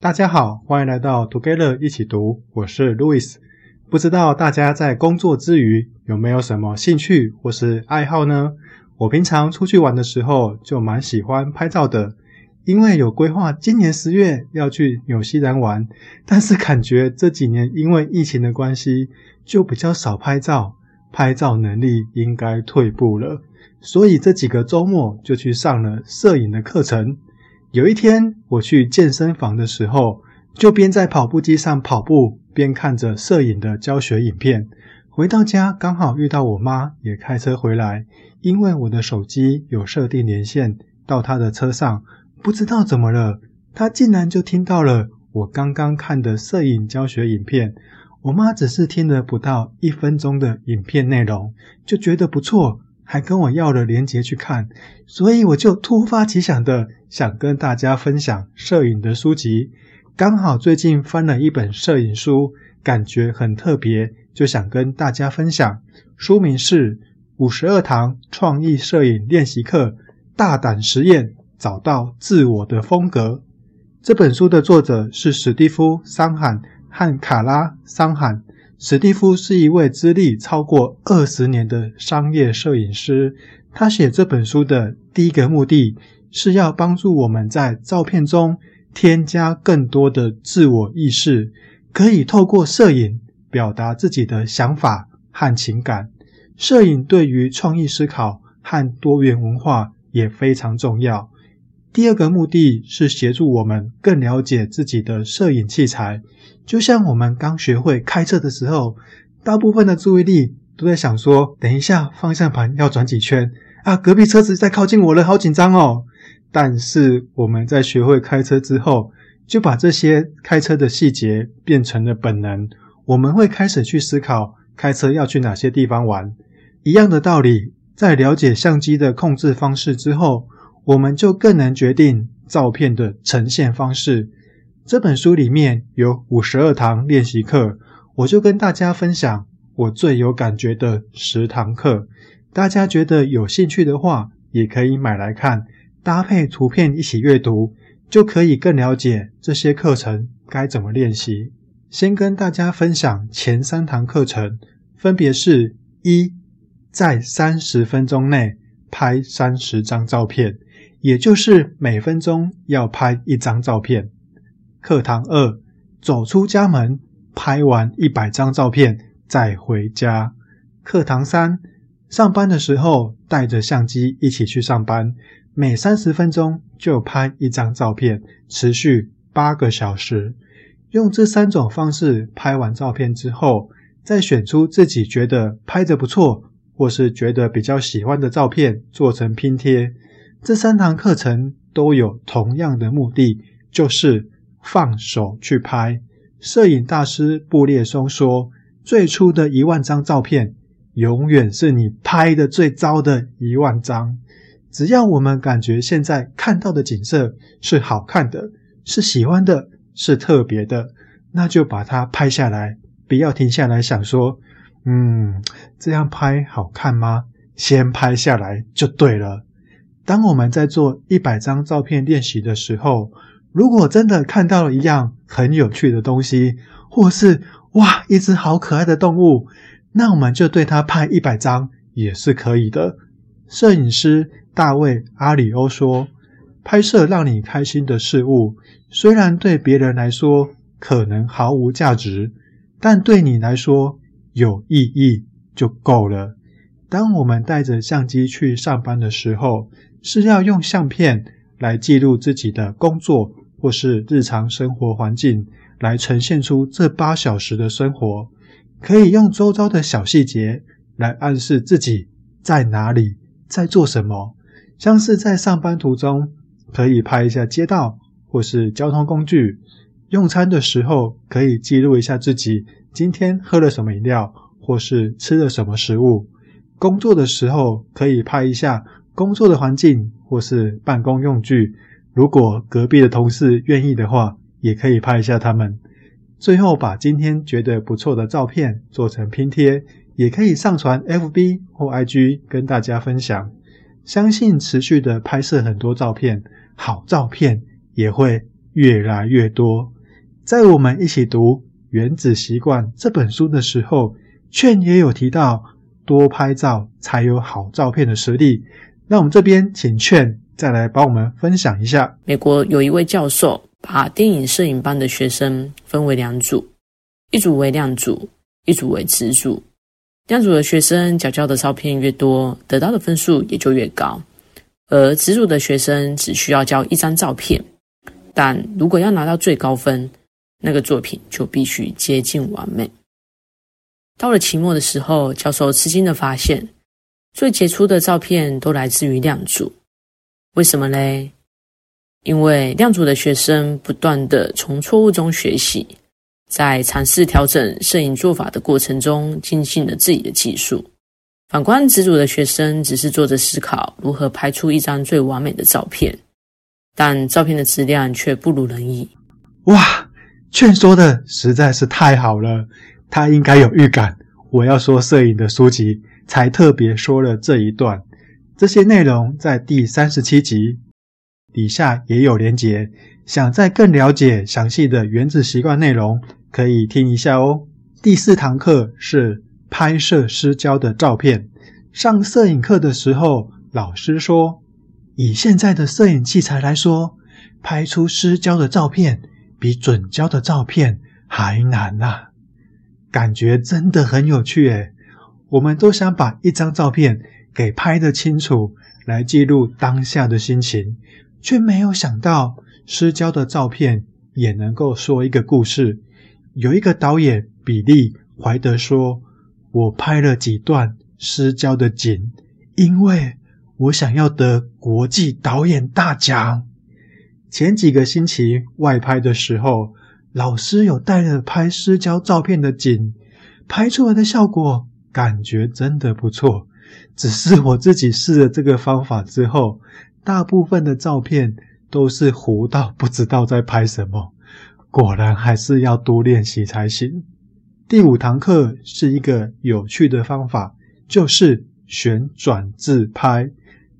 大家好，欢迎来到 Together 一起读，我是 Louis。不知道大家在工作之余有没有什么兴趣或是爱好呢？我平常出去玩的时候就蛮喜欢拍照的，因为有规划今年十月要去纽西兰玩，但是感觉这几年因为疫情的关系，就比较少拍照，拍照能力应该退步了，所以这几个周末就去上了摄影的课程。有一天我去健身房的时候，就边在跑步机上跑步，边看着摄影的教学影片。回到家刚好遇到我妈也开车回来，因为我的手机有设定连线到她的车上，不知道怎么了，她竟然就听到了我刚刚看的摄影教学影片。我妈只是听了不到一分钟的影片内容，就觉得不错，还跟我要了连结去看，所以我就突发奇想的想跟大家分享摄影的书籍。刚好最近翻了一本摄影书，感觉很特别。就想跟大家分享，书名是《五十二堂创意摄影练习课》，大胆实验，找到自我的风格。这本书的作者是史蒂夫·桑罕和卡拉·桑罕。史蒂夫是一位资历超过二十年的商业摄影师。他写这本书的第一个目的是要帮助我们在照片中添加更多的自我意识，可以透过摄影。表达自己的想法和情感，摄影对于创意思考和多元文化也非常重要。第二个目的是协助我们更了解自己的摄影器材，就像我们刚学会开车的时候，大部分的注意力都在想说：等一下方向盘要转几圈啊，隔壁车子在靠近我了，好紧张哦。但是我们在学会开车之后，就把这些开车的细节变成了本能。我们会开始去思考开车要去哪些地方玩。一样的道理，在了解相机的控制方式之后，我们就更能决定照片的呈现方式。这本书里面有五十二堂练习课，我就跟大家分享我最有感觉的十堂课。大家觉得有兴趣的话，也可以买来看，搭配图片一起阅读，就可以更了解这些课程该怎么练习。先跟大家分享前三堂课程，分别是：一，在三十分钟内拍三十张照片，也就是每分钟要拍一张照片；课堂二，走出家门拍完一百张照片再回家；课堂三，上班的时候带着相机一起去上班，每三十分钟就拍一张照片，持续八个小时。用这三种方式拍完照片之后，再选出自己觉得拍得不错，或是觉得比较喜欢的照片做成拼贴。这三堂课程都有同样的目的，就是放手去拍。摄影大师布列松说：“最初的一万张照片，永远是你拍的最糟的一万张。只要我们感觉现在看到的景色是好看的，是喜欢的。”是特别的，那就把它拍下来，不要停下来想说，嗯，这样拍好看吗？先拍下来就对了。当我们在做一百张照片练习的时候，如果真的看到了一样很有趣的东西，或是哇，一只好可爱的动物，那我们就对它拍一百张也是可以的。摄影师大卫·阿里欧说。拍摄让你开心的事物，虽然对别人来说可能毫无价值，但对你来说有意义就够了。当我们带着相机去上班的时候，是要用相片来记录自己的工作或是日常生活环境，来呈现出这八小时的生活。可以用周遭的小细节来暗示自己在哪里，在做什么，像是在上班途中。可以拍一下街道或是交通工具，用餐的时候可以记录一下自己今天喝了什么饮料或是吃了什么食物。工作的时候可以拍一下工作的环境或是办公用具。如果隔壁的同事愿意的话，也可以拍一下他们。最后把今天觉得不错的照片做成拼贴，也可以上传 FB 或 IG 跟大家分享。相信持续的拍摄很多照片。好照片也会越来越多。在我们一起读《原子习惯》这本书的时候，劝也有提到多拍照才有好照片的实力。那我们这边请劝再来帮我们分享一下。美国有一位教授把电影摄影班的学生分为两组，一组为亮组，一组为直组。亮组的学生缴交的照片越多，得到的分数也就越高；而直组的学生只需要交一张照片，但如果要拿到最高分，那个作品就必须接近完美。到了期末的时候，教授吃惊的发现，最杰出的照片都来自于亮组。为什么嘞？因为亮组的学生不断的从错误中学习。在尝试调整摄影做法的过程中，精进了自己的技术。反观直组的学生，只是坐着思考如何拍出一张最完美的照片，但照片的质量却不如人意。哇，劝说的实在是太好了，他应该有预感，我要说摄影的书籍，才特别说了这一段。这些内容在第三十七集底下也有连结，想再更了解详细的原子习惯内容。可以听一下哦。第四堂课是拍摄失焦的照片。上摄影课的时候，老师说，以现在的摄影器材来说，拍出失焦的照片比准焦的照片还难呐。感觉真的很有趣诶。我们都想把一张照片给拍得清楚，来记录当下的心情，却没有想到失焦的照片也能够说一个故事。有一个导演比利怀德说：“我拍了几段失焦的景，因为我想要得国际导演大奖。”前几个星期外拍的时候，老师有带了拍失焦照片的景，拍出来的效果感觉真的不错。只是我自己试了这个方法之后，大部分的照片都是糊到不知道在拍什么。果然还是要多练习才行。第五堂课是一个有趣的方法，就是旋转自拍。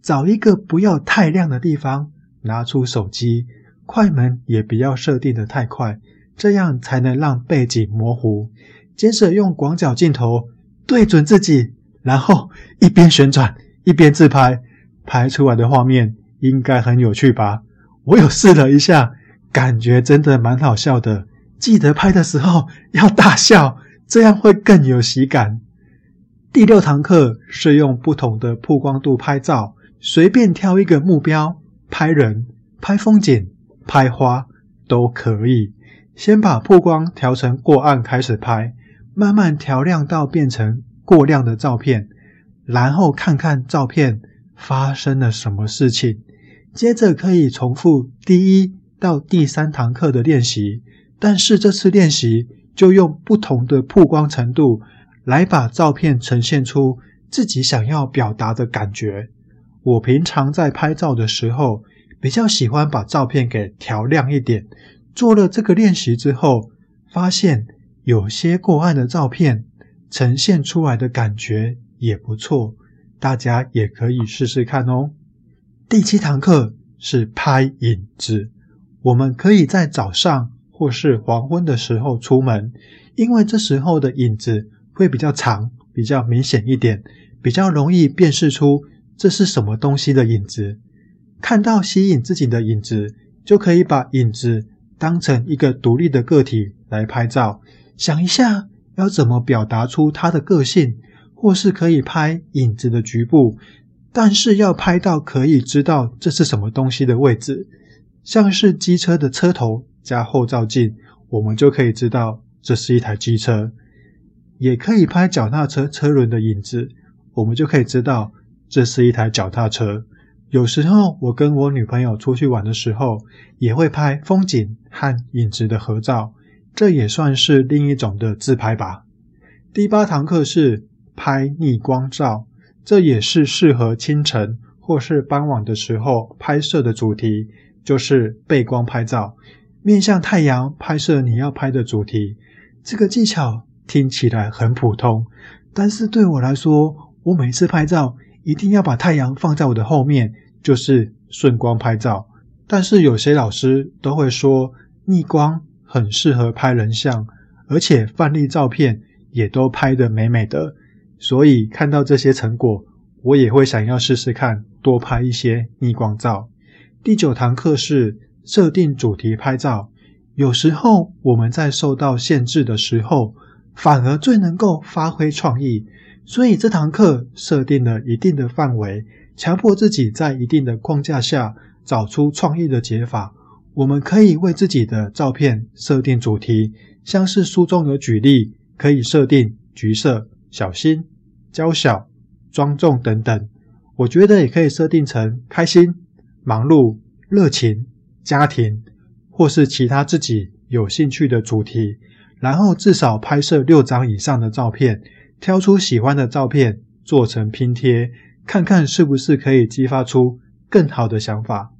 找一个不要太亮的地方，拿出手机，快门也不要设定得太快，这样才能让背景模糊。接着用广角镜头对准自己，然后一边旋转一边自拍，拍出来的画面应该很有趣吧？我有试了一下。感觉真的蛮好笑的，记得拍的时候要大笑，这样会更有喜感。第六堂课是用不同的曝光度拍照，随便挑一个目标，拍人、拍风景、拍花都可以。先把曝光调成过暗开始拍，慢慢调亮到变成过亮的照片，然后看看照片发生了什么事情。接着可以重复第一。到第三堂课的练习，但是这次练习就用不同的曝光程度来把照片呈现出自己想要表达的感觉。我平常在拍照的时候，比较喜欢把照片给调亮一点。做了这个练习之后，发现有些过暗的照片呈现出来的感觉也不错，大家也可以试试看哦。第七堂课是拍影子。我们可以在早上或是黄昏的时候出门，因为这时候的影子会比较长，比较明显一点，比较容易辨识出这是什么东西的影子。看到吸引自己的影子，就可以把影子当成一个独立的个体来拍照。想一下要怎么表达出它的个性，或是可以拍影子的局部，但是要拍到可以知道这是什么东西的位置。像是机车的车头加后照镜，我们就可以知道这是一台机车；也可以拍脚踏车车轮的影子，我们就可以知道这是一台脚踏车。有时候我跟我女朋友出去玩的时候，也会拍风景和影子的合照，这也算是另一种的自拍吧。第八堂课是拍逆光照，这也是适合清晨或是傍晚的时候拍摄的主题。就是背光拍照，面向太阳拍摄你要拍的主题。这个技巧听起来很普通，但是对我来说，我每次拍照一定要把太阳放在我的后面，就是顺光拍照。但是有些老师都会说逆光很适合拍人像，而且范例照片也都拍得美美的。所以看到这些成果，我也会想要试试看，多拍一些逆光照。第九堂课是设定主题拍照。有时候我们在受到限制的时候，反而最能够发挥创意。所以这堂课设定了一定的范围，强迫自己在一定的框架下找出创意的解法。我们可以为自己的照片设定主题，像是书中有举例，可以设定橘色、小心、娇小、庄重等等。我觉得也可以设定成开心、忙碌、热情、家庭，或是其他自己有兴趣的主题，然后至少拍摄六张以上的照片。挑出喜欢的照片做成拼贴，看看是不是可以激发出更好的想法。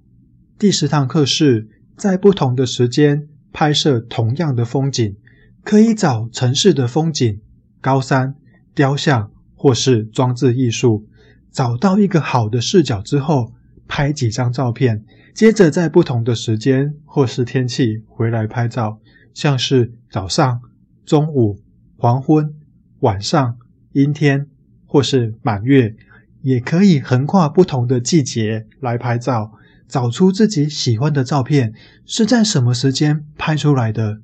第十堂课是在不同的时间拍摄同样的风景，可以找城市的风景、高山、雕像或是装置艺术，找到一个好的视角之后，拍几张照片，接着在不同的时间或是天气回来拍照，像是早上、中午、黄昏。晚上、阴天或是满月，也可以横跨不同的季节来拍照，找出自己喜欢的照片是在什么时间拍出来的。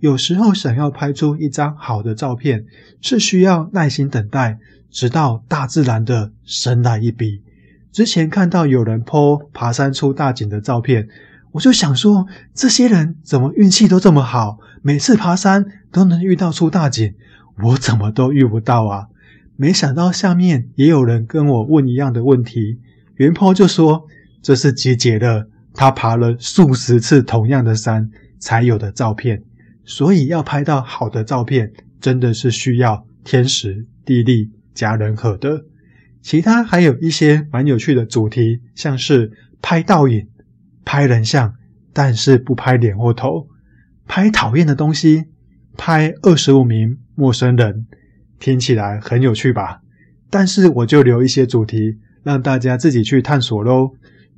有时候想要拍出一张好的照片，是需要耐心等待，直到大自然的神来一笔。之前看到有人 po 爬山出大景的照片，我就想说，这些人怎么运气都这么好，每次爬山都能遇到出大景。我怎么都遇不到啊！没想到下面也有人跟我问一样的问题。原 PO 就说这是集结了他爬了数十次同样的山才有的照片，所以要拍到好的照片，真的是需要天时地利加人和的。其他还有一些蛮有趣的主题，像是拍倒影、拍人像，但是不拍脸或头，拍讨厌的东西，拍二十五名。陌生人听起来很有趣吧？但是我就留一些主题让大家自己去探索喽。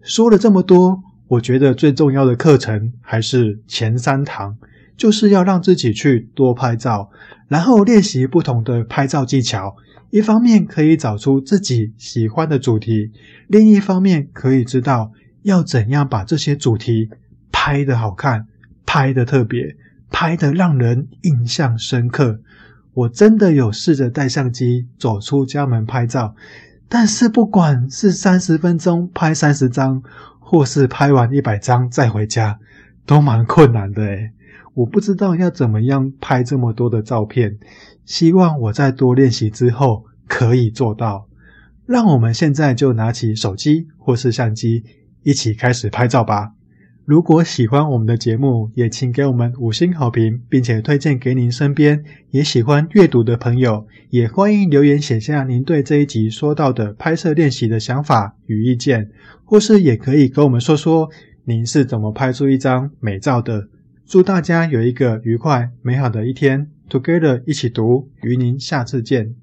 说了这么多，我觉得最重要的课程还是前三堂，就是要让自己去多拍照，然后练习不同的拍照技巧。一方面可以找出自己喜欢的主题，另一方面可以知道要怎样把这些主题拍得好看、拍得特别、拍得让人印象深刻。我真的有试着带相机走出家门拍照，但是不管是三十分钟拍三十张，或是拍完一百张再回家，都蛮困难的诶。我不知道要怎么样拍这么多的照片，希望我在多练习之后可以做到。让我们现在就拿起手机或是相机，一起开始拍照吧。如果喜欢我们的节目，也请给我们五星好评，并且推荐给您身边也喜欢阅读的朋友。也欢迎留言写下您对这一集说到的拍摄练习的想法与意见，或是也可以跟我们说说您是怎么拍出一张美照的。祝大家有一个愉快美好的一天，Together 一起读，与您下次见。